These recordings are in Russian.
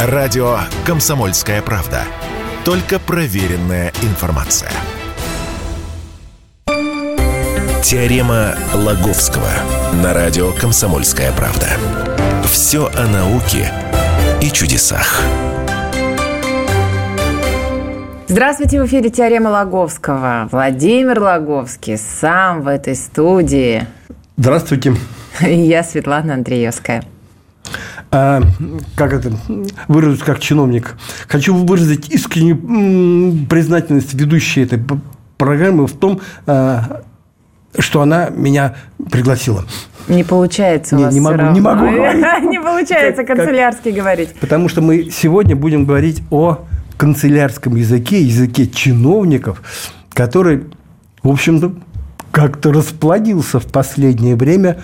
Радио «Комсомольская правда». Только проверенная информация. Теорема Лаговского на радио «Комсомольская правда». Все о науке и чудесах. Здравствуйте, в эфире «Теорема Лаговского». Владимир Лаговский сам в этой студии. Здравствуйте. И я Светлана Андреевская. А, как это выразить как чиновник? Хочу выразить искреннюю признательность ведущей этой программы в том, а, что она меня пригласила. Не получается не, у вас не могу, не могу Не получается канцелярский говорить. Потому что мы сегодня будем говорить о канцелярском языке, языке чиновников, который, в общем-то, как-то расплодился в последнее время.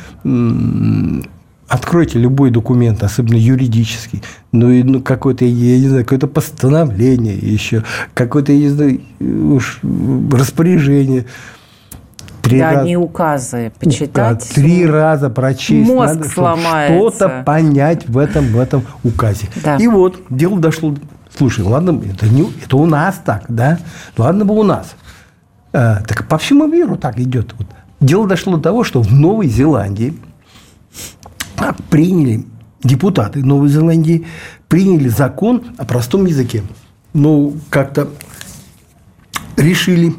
Откройте любой документ, особенно юридический, ну, и, ну какое-то, я не знаю, какое-то постановление еще, какое-то, я не знаю, уж распоряжение. Три да, раз... не указы почитать. Да, три раза прочесть. Мозг надо, сломается. Что-то понять в этом, в этом указе. Да. И вот дело дошло. Слушай, ладно, это, не, это у нас так, да? Ладно бы у нас. А, так по всему миру так идет. Вот. Дело дошло до того, что в Новой Зеландии приняли депутаты Новой Зеландии приняли закон о простом языке. Ну, как-то решили,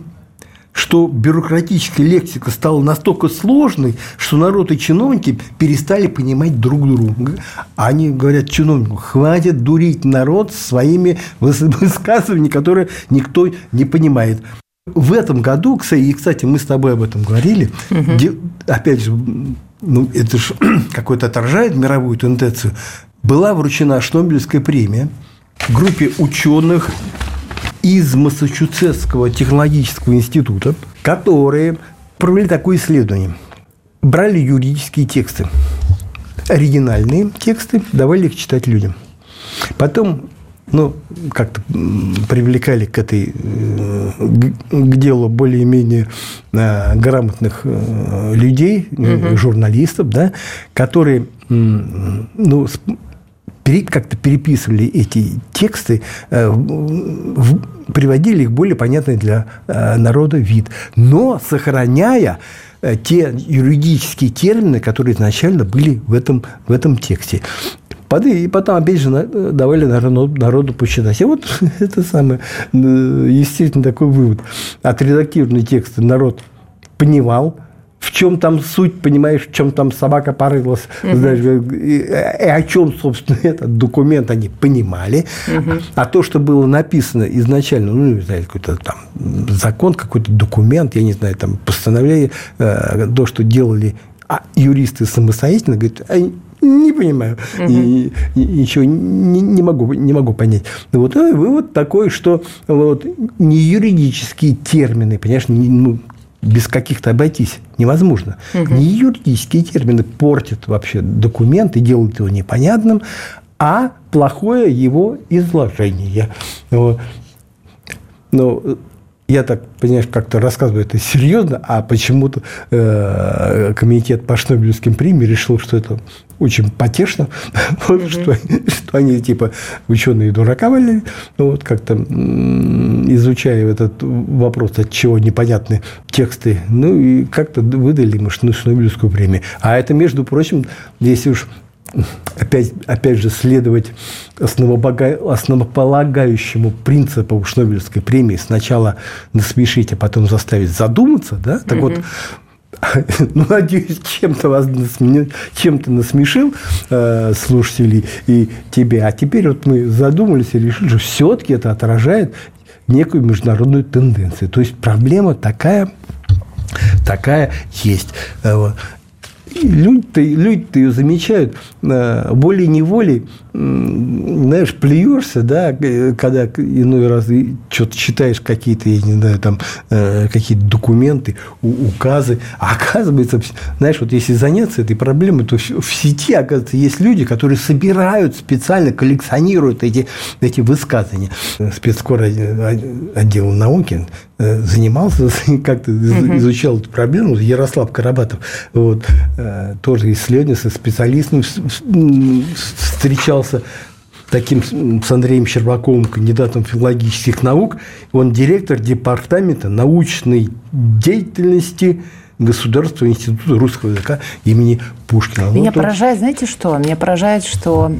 что бюрократическая лексика стала настолько сложной, что народ и чиновники перестали понимать друг друга. Они говорят чиновнику, хватит дурить народ своими высказываниями, которые никто не понимает. В этом году, и, кстати, мы с тобой об этом говорили, угу. опять же, ну, это же какой-то отражает мировую тенденцию, была вручена Шнобелевская премия группе ученых из Массачусетского технологического института, которые провели такое исследование. Брали юридические тексты, оригинальные тексты, давали их читать людям. Потом ну, как-то привлекали к этой, э, к делу более-менее э, грамотных э, людей, угу. журналистов, да, которые, ну, как-то переписывали эти тексты, приводили их более понятный для народа вид, но сохраняя те юридические термины, которые изначально были в этом, в этом тексте. И потом, опять же, давали народу, народу посчитать. И вот это самое, естественно, такой вывод. Отредактированный текст народ понимал, в чем там суть, понимаешь, в чем там собака порылась, угу. знаешь, и, и о чем, собственно, этот документ они понимали. Угу. А то, что было написано изначально, ну, не знаю, какой-то там закон, какой-то документ, я не знаю, там постановление, э, то, что делали а юристы самостоятельно, говорят, не понимаю. Угу. И, и, ничего не, не, могу, не могу понять. Вот ну, вывод такой, что вот, не юридические термины, понимаешь, не, ну, без каких-то обойтись невозможно. Угу. Не юридические термины портят вообще документ и делают его непонятным, а плохое его изложение. Вот. Но я так, понимаешь, как-то рассказываю это серьезно, а почему-то э, комитет по Шнобелевским премиям решил, что это очень потешно, вот, mm что, что они типа ученые дурака валяли, ну, вот как-то изучая этот вопрос, от чего непонятны тексты, ну и как-то выдали ему Шнобелевскую премию. А это, между прочим, если уж опять, опять же, следовать основополагающему принципу Шнобелевской премии сначала насмешить, а потом заставить задуматься, да, так mm-hmm. вот, ну, надеюсь, чем-то вас насмешил, чем-то насмешил э, слушателей и тебя. А теперь вот мы задумались и решили, что все-таки это отражает некую международную тенденцию. То есть проблема такая, такая есть. Э, люди-то люди ее замечают э, волей-неволей, знаешь, плюешься, да, когда иной раз что-то читаешь какие-то, я не знаю, там, э, какие-то документы, указы, а оказывается, знаешь, вот если заняться этой проблемой, то в сети, оказывается, есть люди, которые собирают специально, коллекционируют эти, эти высказывания. Спецкор отдела науки э, занимался, как-то изучал эту проблему, Ярослав Карабатов, вот, Э, тоже исследование со специалистом встречался. таким с Андреем Щербаковым, кандидатом филологических наук. Он директор департамента научной деятельности Государственного института русского языка имени Пушкина. Меня ну, поражает, знаете что? Меня поражает, что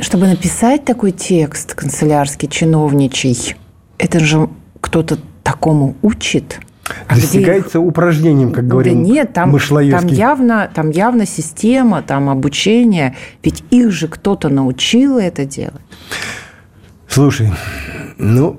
чтобы написать такой текст канцелярский, чиновничий, это же кто-то такому учит. А Достигается их... упражнением, как говорим Да нет, там, там, явно, там явно система, там обучение. Ведь их же кто-то научил это делать. Слушай, ну,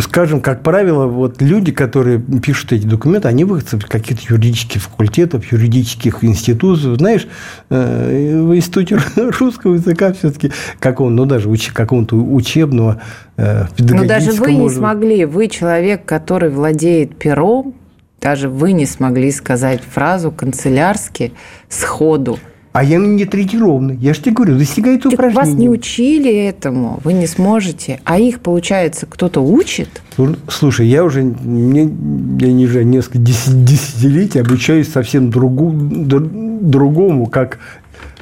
скажем, как правило, вот люди, которые пишут эти документы, они выходцы из каких-то юридических факультетов, юридических институтов. Знаешь, э, в институте русского языка все-таки какого ну, даже уч, какого-то учебного, э, Но даже вы не смогли, вы человек, который владеет пером, даже вы не смогли сказать фразу канцелярски сходу – а я не тренированный. Я же тебе говорю, достигает так упражнения. Вас не учили этому, вы не сможете. А их, получается, кто-то учит? Слушай, я уже мне, я не знаю, несколько десятилетий обучаюсь совсем другу, другому, как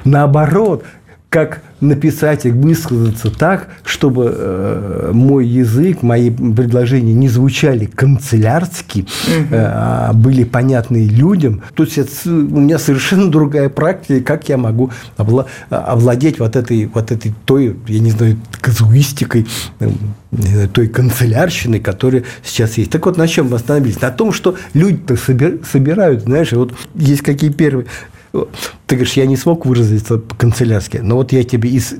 наоборот, как написать и высказаться так, чтобы э, мой язык, мои предложения не звучали канцелярски, угу. э, а были понятны людям. То есть это, у меня совершенно другая практика, как я могу овла- овладеть вот этой, вот этой той, я не знаю, казуистикой, э, той канцелярщиной, которая сейчас есть. Так вот, на чем мы остановились? На том, что люди-то собирают, знаешь, вот есть какие первые ты говоришь, я не смог выразиться по-канцелярски, но вот я тебе из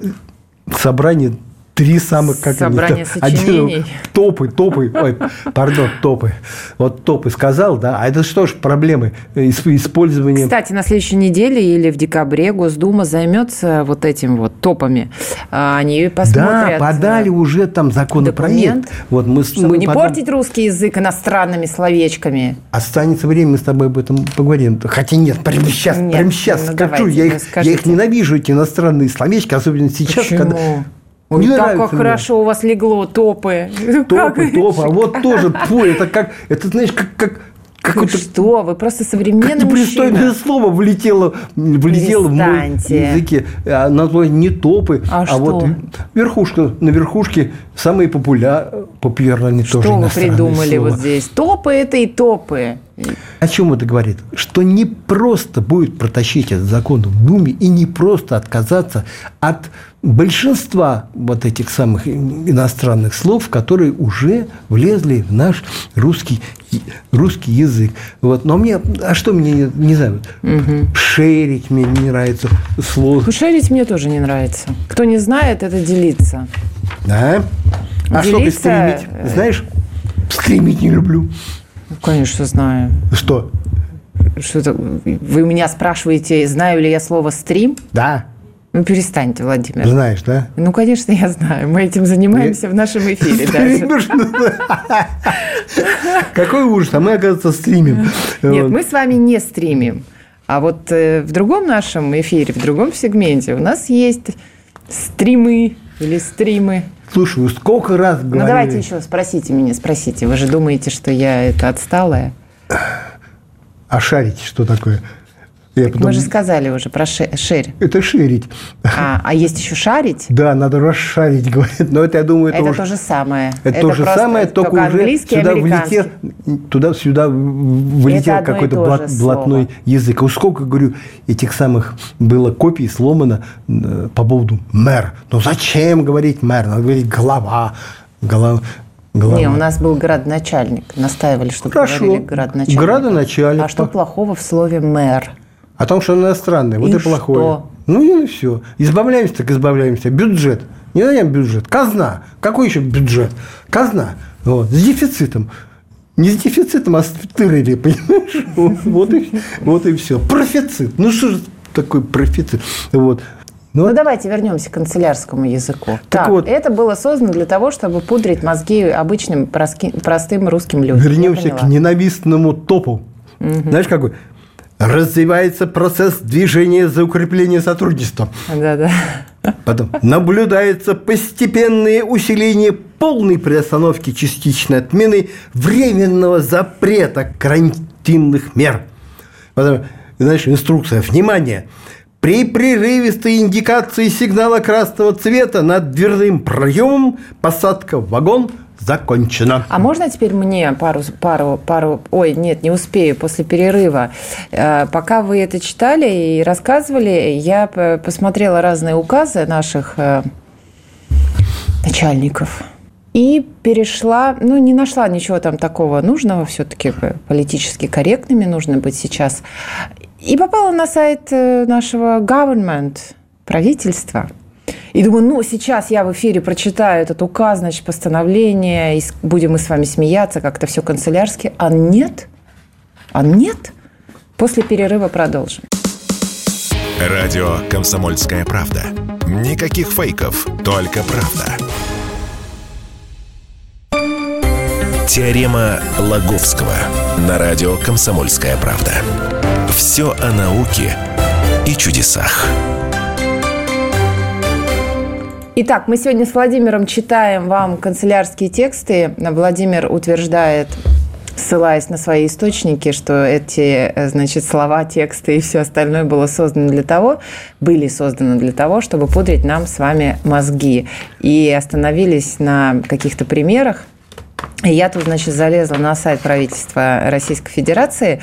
собрания три самых, как Собрание они, сочинений. Один, топы, топы, ой, пардон, топы. Вот топы сказал, да, а это что ж проблемы использования... Кстати, на следующей неделе или в декабре Госдума займется вот этим вот топами. А, они посмотрят... Да, подали уже там законопроект. Вот мы, Чтобы мы не потом... портить русский язык иностранными словечками. Останется время, мы с тобой об этом поговорим. Хотя нет, прямо сейчас, нет, прямо сейчас ну, скажу. Я их, я их ненавижу, эти иностранные словечки, особенно сейчас, Почему? когда Ой, не так как хорошо у вас легло, топы. Топы, топы. А вот тоже, фу, это как, это знаешь, как, как какой-то... Что? Вы просто современный мужчина. слово влетело, влетело в мой языке. А название не топы, а, а вот верхушка. На верхушке самые популя... популярные что тоже Что вы придумали слово. вот здесь? Топы – это и топы. О чем это говорит? Что не просто будет протащить этот закон в Думе и не просто отказаться от большинства вот этих самых иностранных слов, которые уже влезли в наш русский, русский язык. Вот. Но мне, а что мне, не, знаю, угу. шерить мне не нравится слово. Шерить мне тоже не нравится. Кто не знает, это делиться. Да? А делиться... что стримить? Э, Знаешь, стримить не люблю. Конечно, знаю. Что? Что это? Вы меня спрашиваете, знаю ли я слово стрим? Да. Ну, перестаньте, Владимир. Знаешь, да? Ну, конечно, я знаю. Мы этим занимаемся в нашем эфире. Какой ужас, а мы, оказывается, стримим. Нет, мы с вами не стримим. А вот э, в другом нашем эфире, в другом сегменте у нас есть стримы или стримы. Слушай, вы сколько раз говорили... Ну, давайте еще спросите меня, спросите. Вы же думаете, что я это отсталая? А шарите, что такое? Я потом... Мы же сказали уже про шерь. Это шерить. А, а есть еще шарить? Да, надо расшарить, говорит. Но это, я думаю, это, это уже... то же самое. Это, это то же самое, только, только уже сюда влетел, туда сюда вылетел какой-то блат, блатной язык. А сколько, говорю, этих самых было копий сломано э, по поводу мэр. Ну зачем говорить мэр? Надо говорить голова. Голова. Глава. Не, у нас был градоначальник. Настаивали, чтобы Хорошо. говорили градоначальник. Градоначальник. А что плохого в слове мэр? О том, что он иностранный. Вот и, и плохое. Что? Ну и все. Избавляемся, так избавляемся. Бюджет. Не даем бюджет. Казна. Какой еще бюджет? Казна. Вот. С дефицитом. Не с дефицитом, а с тырыли, понимаешь? Вот и, вот и все. Профицит. Ну что же такое профицит? Вот. Ну, ну давайте вернемся к канцелярскому языку. Так, так вот, это было создано для того, чтобы пудрить мозги обычным простым русским людям. Вернемся к ненавистному топу. Угу. Знаешь, какой? Развивается процесс движения за укрепление сотрудничества. Да, да. Потом наблюдается постепенное усиление полной приостановки частичной отмены временного запрета карантинных мер. Потом, знаешь, инструкция. Внимание! При прерывистой индикации сигнала красного цвета над дверным проемом посадка в вагон закончена. А можно теперь мне пару, пару, пару... Ой, нет, не успею, после перерыва. Э, пока вы это читали и рассказывали, я посмотрела разные указы наших э, начальников и перешла, ну, не нашла ничего там такого нужного, все-таки политически корректными нужно быть сейчас. И попала на сайт э, нашего government, правительства. И думаю, ну, сейчас я в эфире прочитаю этот указ, значит, постановление, и будем мы с вами смеяться, как-то все канцелярски. А нет, а нет. После перерыва продолжим. Радио «Комсомольская правда». Никаких фейков, только правда. Теорема Лаговского на радио «Комсомольская правда». Все о науке и чудесах. Итак, мы сегодня с Владимиром читаем вам канцелярские тексты. Владимир утверждает, ссылаясь на свои источники, что эти, значит, слова, тексты и все остальное было создано для того, были созданы для того, чтобы пудрить нам с вами мозги. И остановились на каких-то примерах, я тут, значит, залезла на сайт правительства Российской Федерации,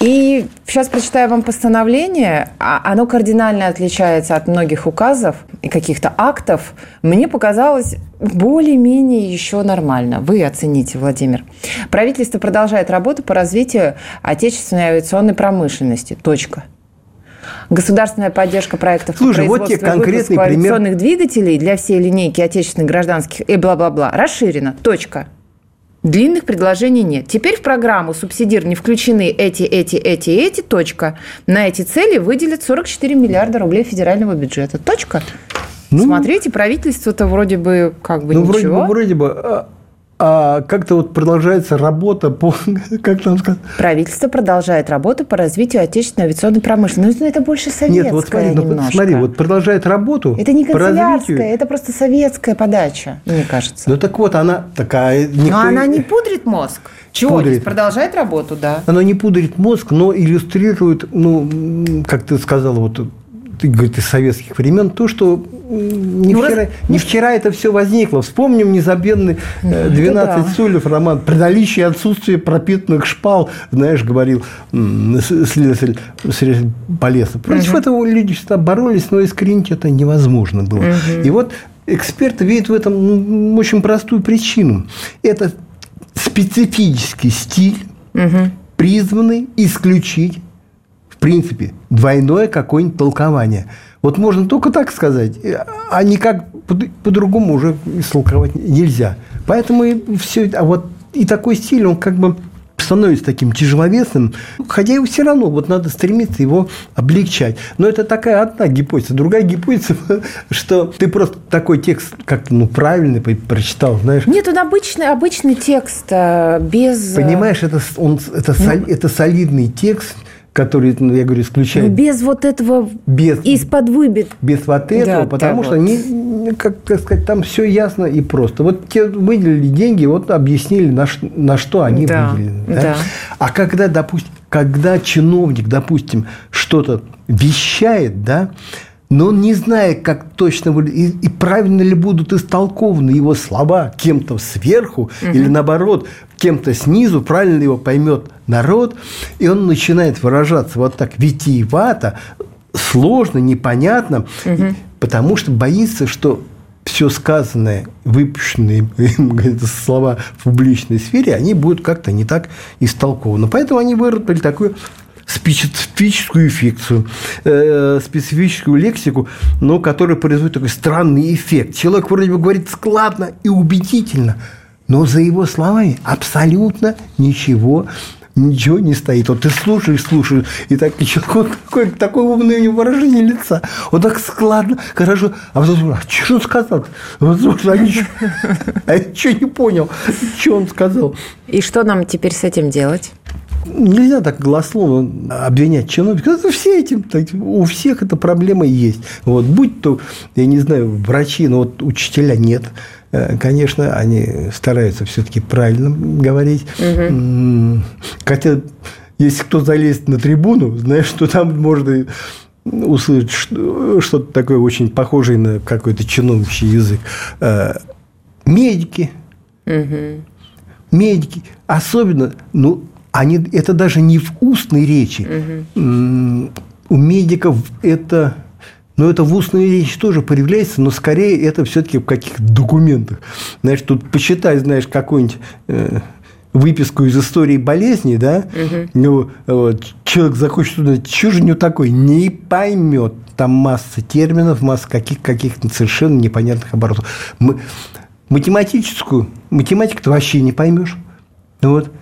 и сейчас прочитаю вам постановление. А оно кардинально отличается от многих указов и каких-то актов. Мне показалось более-менее еще нормально. Вы оцените, Владимир. Правительство продолжает работу по развитию отечественной авиационной промышленности. Точка. Государственная поддержка проектов Слушай, по вот тебе конкретный пример. двигателей для всей линейки отечественных гражданских и бла-бла-бла расширена. Точка. Длинных предложений нет. Теперь в программу субсидир не включены эти, эти, эти, эти, точка. На эти цели выделят 44 миллиарда рублей федерального бюджета. Точка. Ну, Смотрите, правительство-то вроде бы как бы ну, ничего. Вроде бы, вроде бы а как-то вот продолжается работа по... Как там сказать? Правительство продолжает работу по развитию отечественной авиационной промышленности. Но это больше советская Нет, вот смотри, ну, смотри, вот продолжает работу Это не канцелярская, это просто советская подача, мне кажется. Ну так вот, она такая... Никто... Но она не пудрит мозг. Чего? Пудрит. Продолжает работу, да. Она не пудрит мозг, но иллюстрирует, ну, как ты сказала, вот ты говоришь, из советских времен, то, что не, ну, вчера, раз... не вчера это все возникло. Вспомним незабвенный 12 э, да. стульев роман. При наличии отсутствия пропитанных шпал, знаешь, говорил следователь Полесов. Против угу. этого люди всегда боролись, но искоренить это невозможно было. Угу. И вот эксперты видят в этом ну, очень простую причину. Это специфический стиль, угу. призванный исключить в принципе, двойное какое-нибудь толкование. Вот можно только так сказать, а никак по-другому уже истолковать нельзя. Поэтому и все, а вот и такой стиль, он как бы становится таким тяжеловесным, хотя его все равно вот надо стремиться его облегчать. Но это такая одна гипотеза. Другая гипотеза, что ты просто такой текст как ну, правильный прочитал, знаешь. Нет, он обычный, обычный текст, э, без... Понимаешь, это, он, это, ну... это солидный текст, который, ну, я говорю, исключает... Без вот этого без, из-под выбит. Без вот этого, да, потому что, вот. не, как, как сказать, там все ясно и просто. Вот те выделили деньги, вот объяснили, на, на что они да, выделены. Да? Да. А когда, допустим, когда чиновник, допустим, что-то вещает, да, но он не знает, как точно и, и правильно ли будут истолкованы его слова кем-то сверху угу. или наоборот кем-то снизу, правильно его поймет народ, и он начинает выражаться вот так витиевато, сложно, непонятно, угу. потому что боится, что все сказанное, выпущенные слова в публичной сфере, они будут как-то не так истолкованы. Поэтому они выработали такую специфическую фикцию, э, специфическую лексику, но которая производит такой странный эффект. Человек вроде бы говорит складно и убедительно, но за его словами абсолютно ничего ничего не стоит. Вот ты слушаешь, слушаешь, и так вот такое, такое умное у него выражение лица. Он так складно, хорошо. А потом, а что он сказал? Вот, а ничего, а я ничего не понял, что он сказал. И что нам теперь с этим делать? Нельзя так голословно обвинять чиновников. Это все этим, у всех эта проблема есть. Вот, будь то, я не знаю, врачи, но вот учителя нет. Э, конечно, они стараются все-таки правильно говорить. Угу. Хотя, если кто залезет на трибуну, знаешь, что там можно услышать что-то такое очень похожее на какой-то чиновничий язык. Э, медики. Угу. Медики. Особенно, ну, они, это даже не в устной речи. Угу. У медиков это но это в устной речи тоже проявляется, но скорее это все-таки в каких-то документах. Знаешь, тут почитай, знаешь, какую-нибудь э, выписку из истории болезни, да, угу. ну, вот, человек захочет туда, что же у него такое, не поймет. Там масса терминов, масса каких, каких-то совершенно непонятных оборотов. Мы, математическую, математику-то вообще не поймешь. Вот.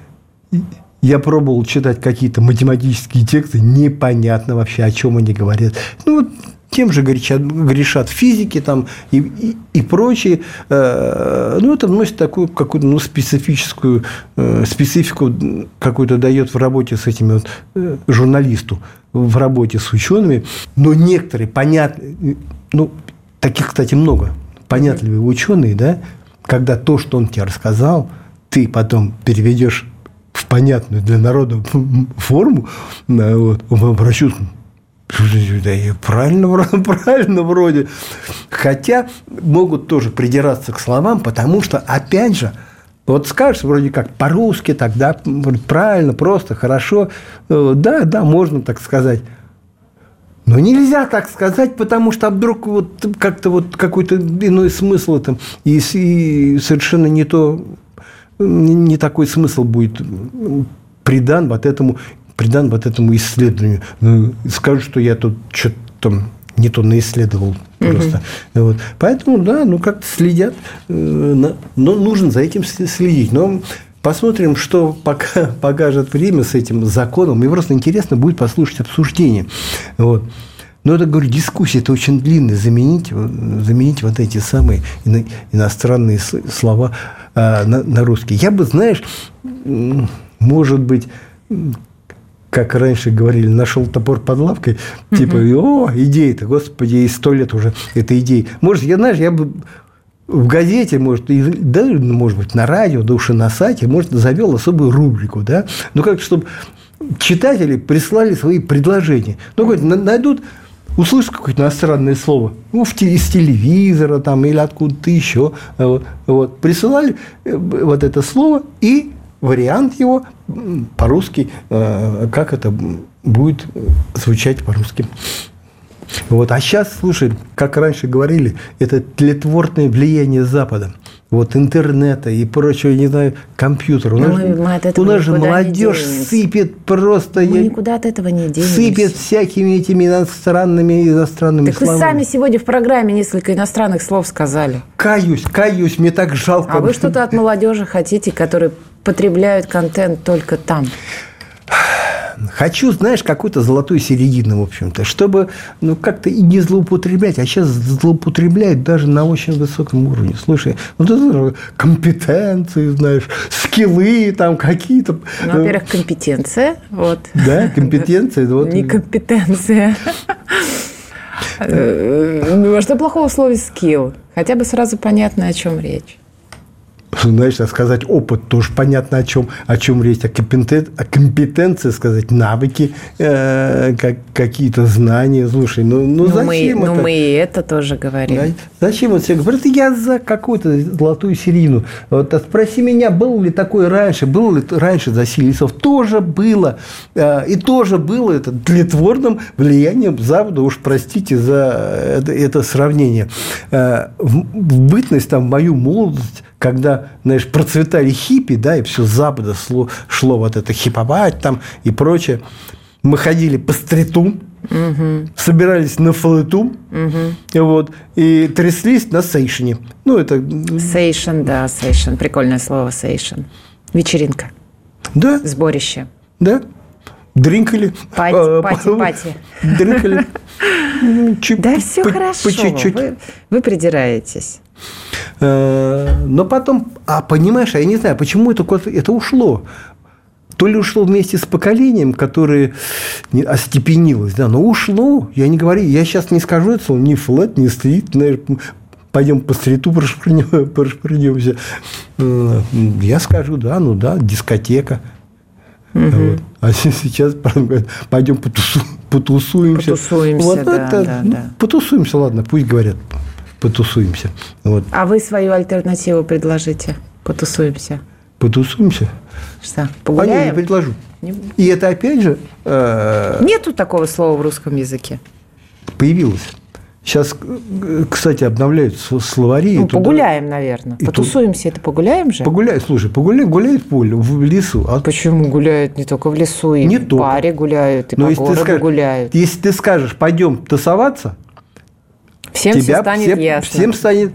Я пробовал читать какие-то математические тексты, непонятно вообще, о чем они говорят. Ну, тем же грешат, грешат физики там и, и, и прочие. Э, ну, это вносит такую какую-то ну, специфическую э, специфику какую-то дает в работе с этими вот э, журналисту, в работе с учеными. Но некоторые понятные, ну, таких, кстати, много, понятливые ученые, да, когда то, что он тебе рассказал, ты потом переведешь в понятную для народа форму, вот, он обращается, да, и правильно, правильно вроде. Хотя могут тоже придираться к словам, потому что, опять же, вот скажешь вроде как по-русски тогда правильно, просто, хорошо. Э, да, да, можно так сказать. Но нельзя так сказать, потому что вдруг вот как-то вот какой-то иной смысл там, и, и совершенно не то, не такой смысл будет придан вот этому придан вот этому исследованию. Ну, скажу, что я тут что-то там не то наисследовал просто. Угу. Вот. Поэтому, да, ну как-то следят, э, но нужно за этим следить. Но посмотрим, что пока покажет время с этим законом. Мне просто интересно будет послушать обсуждение. Вот. Но это, говорю, дискуссия, это очень длинная. Заменить, заменить вот эти самые иностранные слова а, на, на русский. Я бы, знаешь, может быть, как раньше говорили, нашел топор под лавкой, угу. типа, о, идея-то, господи, и сто лет уже эта идея. Может, я, знаешь, я бы в газете, может, и, да, может быть, на радио, да уж и на сайте, может, завел особую рубрику, да, ну, как чтобы читатели прислали свои предложения. Ну, говорит, найдут услышат какое-то иностранное слово, ну, в, из телевизора там, или откуда-то еще, вот, вот, присылали э, вот это слово, и вариант его по-русски, э, как это будет звучать по-русски. Вот. А сейчас, слушай, как раньше говорили, это тлетворное влияние Запада. Вот интернета и прочего, не знаю, компьютера. У нас, мы, мы у нас же молодежь сыпет просто. Мы я, никуда от этого не денемся. Сыпет всякими этими иностранными, иностранными так словами. Так вы сами сегодня в программе несколько иностранных слов сказали. Каюсь, каюсь, мне так жалко. А вы что-то от молодежи хотите, которые потребляют контент только там? Хочу, знаешь, какую-то золотую середину, в общем-то, чтобы ну, как-то и не злоупотреблять. А сейчас злоупотребляют даже на очень высоком уровне. Слушай, ну ты компетенции, знаешь, скиллы там какие-то. Ну, во-первых, компетенция. Вот. Да, компетенция. Вот. Не компетенция. Э, ну, что плохого в слове скилл? Хотя бы сразу понятно, о чем речь знаешь, а сказать опыт, тоже понятно, о чем, о чем речь, о, компетен, о компетенции сказать, навыки, э, как, какие-то знания. Слушай, ну, ну, ну зачем мы, это? Ну, мы и это тоже говорим. Да? Зачем вот все говорят, я за какую-то золотую середину. Вот, а спроси меня, было ли такое раньше, было ли раньше за Силисов? Тоже было. Э, и тоже было это тлетворным влиянием Запада, уж простите за это, это сравнение. Э, в, в бытность, там, в мою молодость, когда, знаешь, процветали хиппи, да, и все с Запада шло, шло вот это хиповать там и прочее. Мы ходили по стриту, угу. собирались на флоту, угу. вот, и тряслись на сейшене. Ну, это... Сейшен, да, сейшен. Прикольное слово сейшен. Вечеринка. Да. Сборище. Да. Дринкали. Пати, а, пати, пати. Дринкали. Да все хорошо. Вы придираетесь. Э, но потом, а понимаешь, я не знаю, почему это, это ушло. То ли ушло вместе с поколением, которое остепенилось, да, но ушло. Я не говорю, я сейчас не скажу это слово, ни флет, ни стрит, пойдем по стриту прошпрыгнемся. Я скажу, да, ну да, дискотека. Вот. А сейчас говорят, пойдем потусу, потусуемся. Потусуемся, вот да, это, да, ну, да. Потусуемся, ладно, пусть говорят, потусуемся. Вот. А вы свою альтернативу предложите? Потусуемся. Потусуемся. Что, А я не погуляем? предложу. Не- И это опять же э, Нету такого слова в русском языке. появилось. Сейчас, э, кстати, обновляют словари. Ну, туда- погуляем, наверное. и Потусуемся, это погуляем же? Погуляй, слушай, погуляй, гуляет в поле, в лесу. А Почему гуляют не только в лесу, и Не в только. паре гуляют, и Но по городу скажешь- гуляют. Если ты скажешь, пойдем тусоваться, Всем все тебя станет всем, ясно. всем станет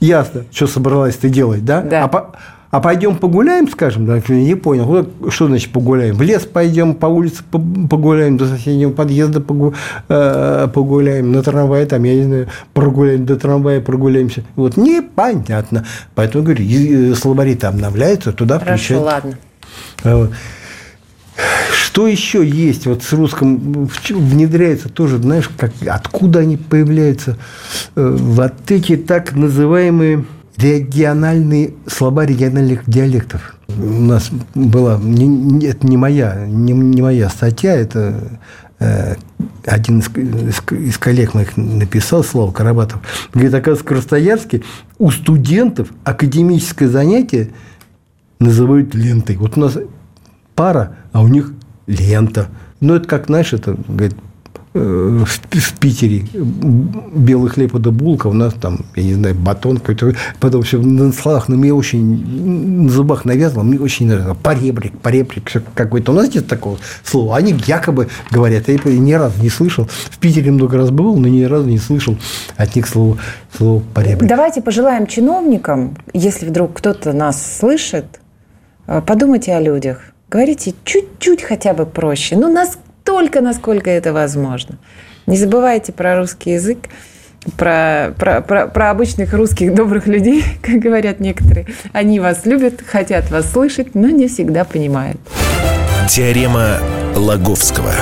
ясно, что собралась ты делать, да? Да. А, по- а пойдем погуляем, скажем, да, я не понял, что значит погуляем? В лес пойдем, по улице по- погуляем, до соседнего подъезда э, погуляем, на трамвае, там, я не знаю, прогуляем, до трамвая прогуляемся. Вот непонятно. Поэтому, говорю, и- и словари-то обновляются, туда Хорошо, включают. ладно. Что еще есть вот с чё внедряется тоже, знаешь, как откуда они появляются? Э, Вот эти так называемые региональные слова региональных диалектов. У нас была не- это не моя не, не моя статья, это э, один из, из- из коллег моих написал, Слава Карабатов. Говорит, оказывается, в Красноярске у студентов академическое занятие называют лентой. Вот у нас пара, а у них лента. Ну, это как, знаешь, это, говорит, э, в, в Питере белый хлеб это булка, у нас там, я не знаю, батон какой-то. Потом все на словах, но мне очень на зубах навязано, мне очень нравится. Поребрик, поребрик, все какой-то. У нас нет такого слова. Они якобы говорят, я ни разу не слышал. В Питере много раз бывал, но ни разу не слышал от них слова, слова поребрик. Давайте пожелаем чиновникам, если вдруг кто-то нас слышит, э, подумайте о людях. Говорите чуть-чуть хотя бы проще. Ну, настолько, насколько это возможно. Не забывайте про русский язык, про, про, про, про обычных русских добрых людей, как говорят некоторые. Они вас любят, хотят вас слышать, но не всегда понимают. Теорема Лаговского.